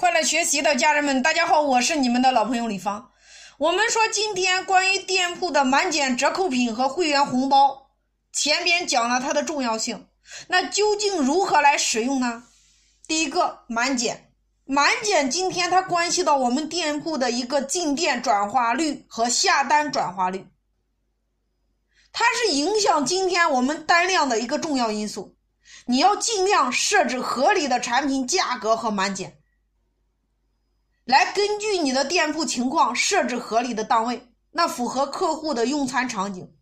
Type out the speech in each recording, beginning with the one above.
快乐学习的家人们，大家好，我是你们的老朋友李芳。我们说今天关于店铺的满减折扣品和会员红包，前边讲了它的重要性，那究竟如何来使用呢？第一个满减，满减今天它关系到我们店铺的一个进店转化率和下单转化率，它是影响今天我们单量的一个重要因素。你要尽量设置合理的产品价格和满减。来根据你的店铺情况设置合理的档位，那符合客户的用餐场景。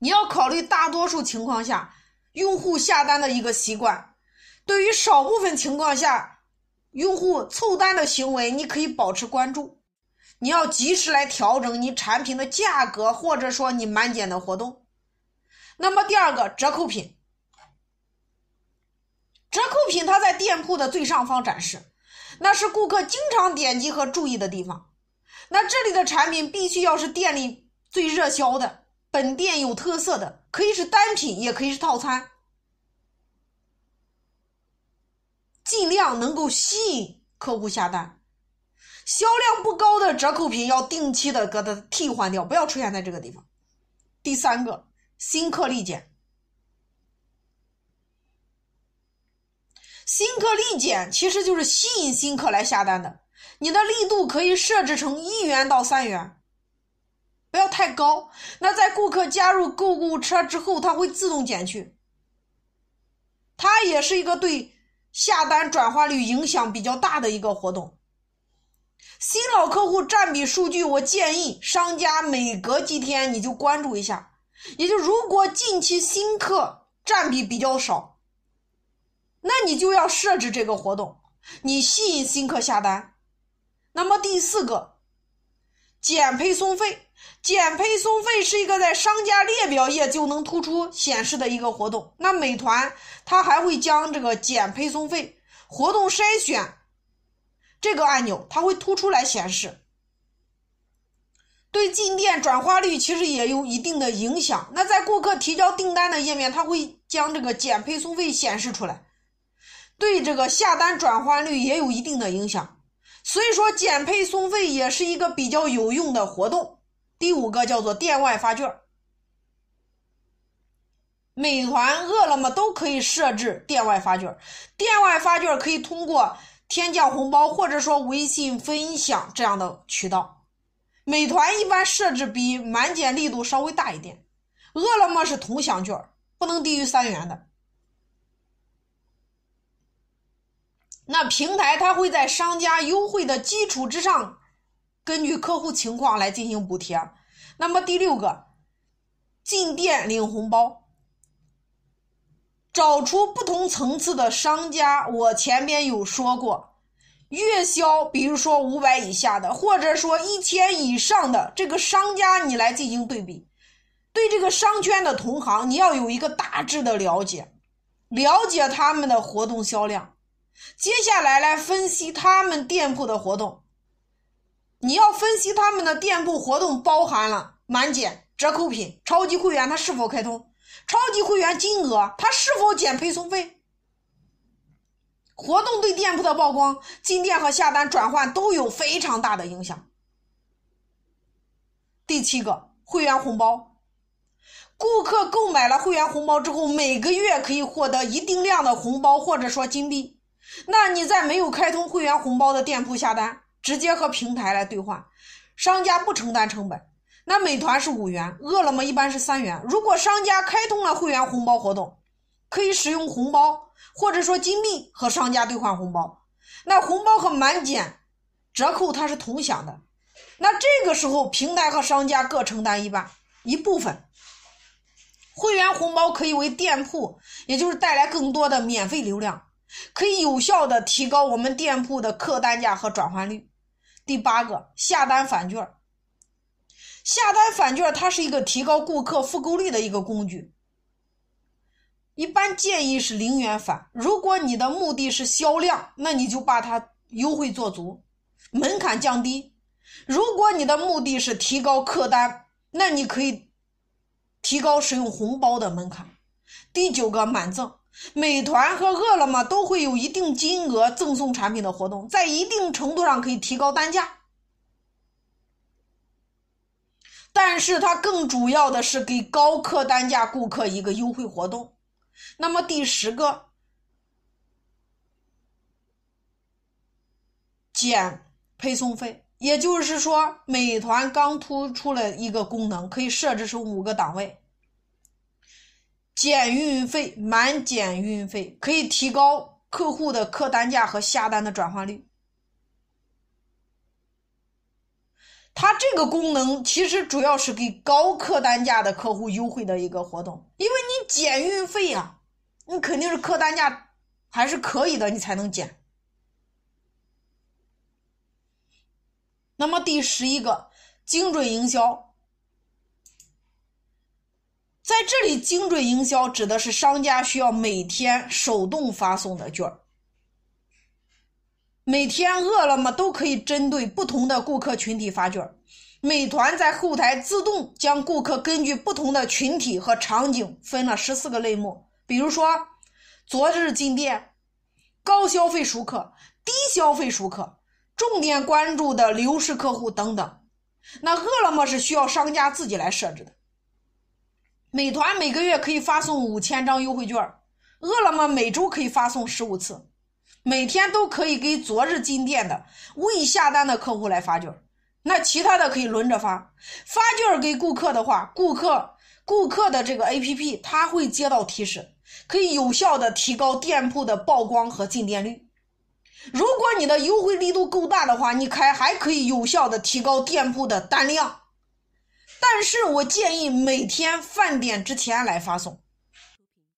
你要考虑大多数情况下用户下单的一个习惯，对于少部分情况下用户凑单的行为，你可以保持关注。你要及时来调整你产品的价格，或者说你满减的活动。那么第二个折扣品，折扣品它在店铺的最上方展示。那是顾客经常点击和注意的地方。那这里的产品必须要是店里最热销的，本店有特色的，可以是单品，也可以是套餐，尽量能够吸引客户下单。销量不高的折扣品要定期的给它替换掉，不要出现在这个地方。第三个，新客立减。新客立减其实就是吸引新客来下单的，你的力度可以设置成一元到三元，不要太高。那在顾客加入购物车之后，它会自动减去。它也是一个对下单转化率影响比较大的一个活动。新老客户占比数据，我建议商家每隔几天你就关注一下，也就如果近期新客占比比较少。那你就要设置这个活动，你吸引新客下单。那么第四个，减配送费，减配送费是一个在商家列表页就能突出显示的一个活动。那美团它还会将这个减配送费活动筛选这个按钮，它会突出来显示，对进店转化率其实也有一定的影响。那在顾客提交订单的页面，它会将这个减配送费显示出来。对这个下单转换率也有一定的影响，所以说减配送费也是一个比较有用的活动。第五个叫做店外发券，美团、饿了么都可以设置店外发券。店外发券可以通过天降红包或者说微信分享这样的渠道。美团一般设置比满减力度稍微大一点，饿了么是同享券，不能低于三元的。那平台它会在商家优惠的基础之上，根据客户情况来进行补贴。那么第六个，进店领红包，找出不同层次的商家。我前边有说过，月销比如说五百以下的，或者说一千以上的这个商家，你来进行对比，对这个商圈的同行，你要有一个大致的了解，了解他们的活动销量。接下来来分析他们店铺的活动，你要分析他们的店铺活动包含了满减、折扣品、超级会员，它是否开通？超级会员金额，它是否减配送费？活动对店铺的曝光、进店和下单转换都有非常大的影响。第七个，会员红包，顾客购买了会员红包之后，每个月可以获得一定量的红包或者说金币。那你在没有开通会员红包的店铺下单，直接和平台来兑换，商家不承担成本。那美团是五元，饿了么一般是三元。如果商家开通了会员红包活动，可以使用红包或者说金币和商家兑换红包。那红包和满减折扣它是同享的。那这个时候平台和商家各承担一半一部分。会员红包可以为店铺，也就是带来更多的免费流量。可以有效的提高我们店铺的客单价和转换率。第八个，下单返券。下单返券它是一个提高顾客复购率的一个工具。一般建议是零元返。如果你的目的是销量，那你就把它优惠做足，门槛降低。如果你的目的是提高客单，那你可以提高使用红包的门槛。第九个，满赠。美团和饿了么都会有一定金额赠送产品的活动，在一定程度上可以提高单价。但是它更主要的是给高客单价顾客一个优惠活动。那么第十个，减配送费，也就是说，美团刚突出了一个功能，可以设置成五个档位，减运费、满减运费，可以提高客户的客单价和下单的转化率。它这个功能其实主要是给高客单价的客户优惠的一个活动，因为你减运费啊，你肯定是客单价还是可以的，你才能减。那么第十一个精准营销，在这里精准营销指的是商家需要每天手动发送的券儿。每天饿了么都可以针对不同的顾客群体发券，美团在后台自动将顾客根据不同的群体和场景分了十四个类目，比如说昨日进店、高消费熟客、低消费熟客、重点关注的流失客户等等。那饿了么是需要商家自己来设置的。美团每个月可以发送五千张优惠券，饿了么每周可以发送十五次。每天都可以给昨日进店的未下单的客户来发券，那其他的可以轮着发。发券给顾客的话，顾客顾客的这个 APP 它会接到提示，可以有效的提高店铺的曝光和进店率。如果你的优惠力度够大的话，你开还可以有效的提高店铺的单量。但是我建议每天饭点之前来发送。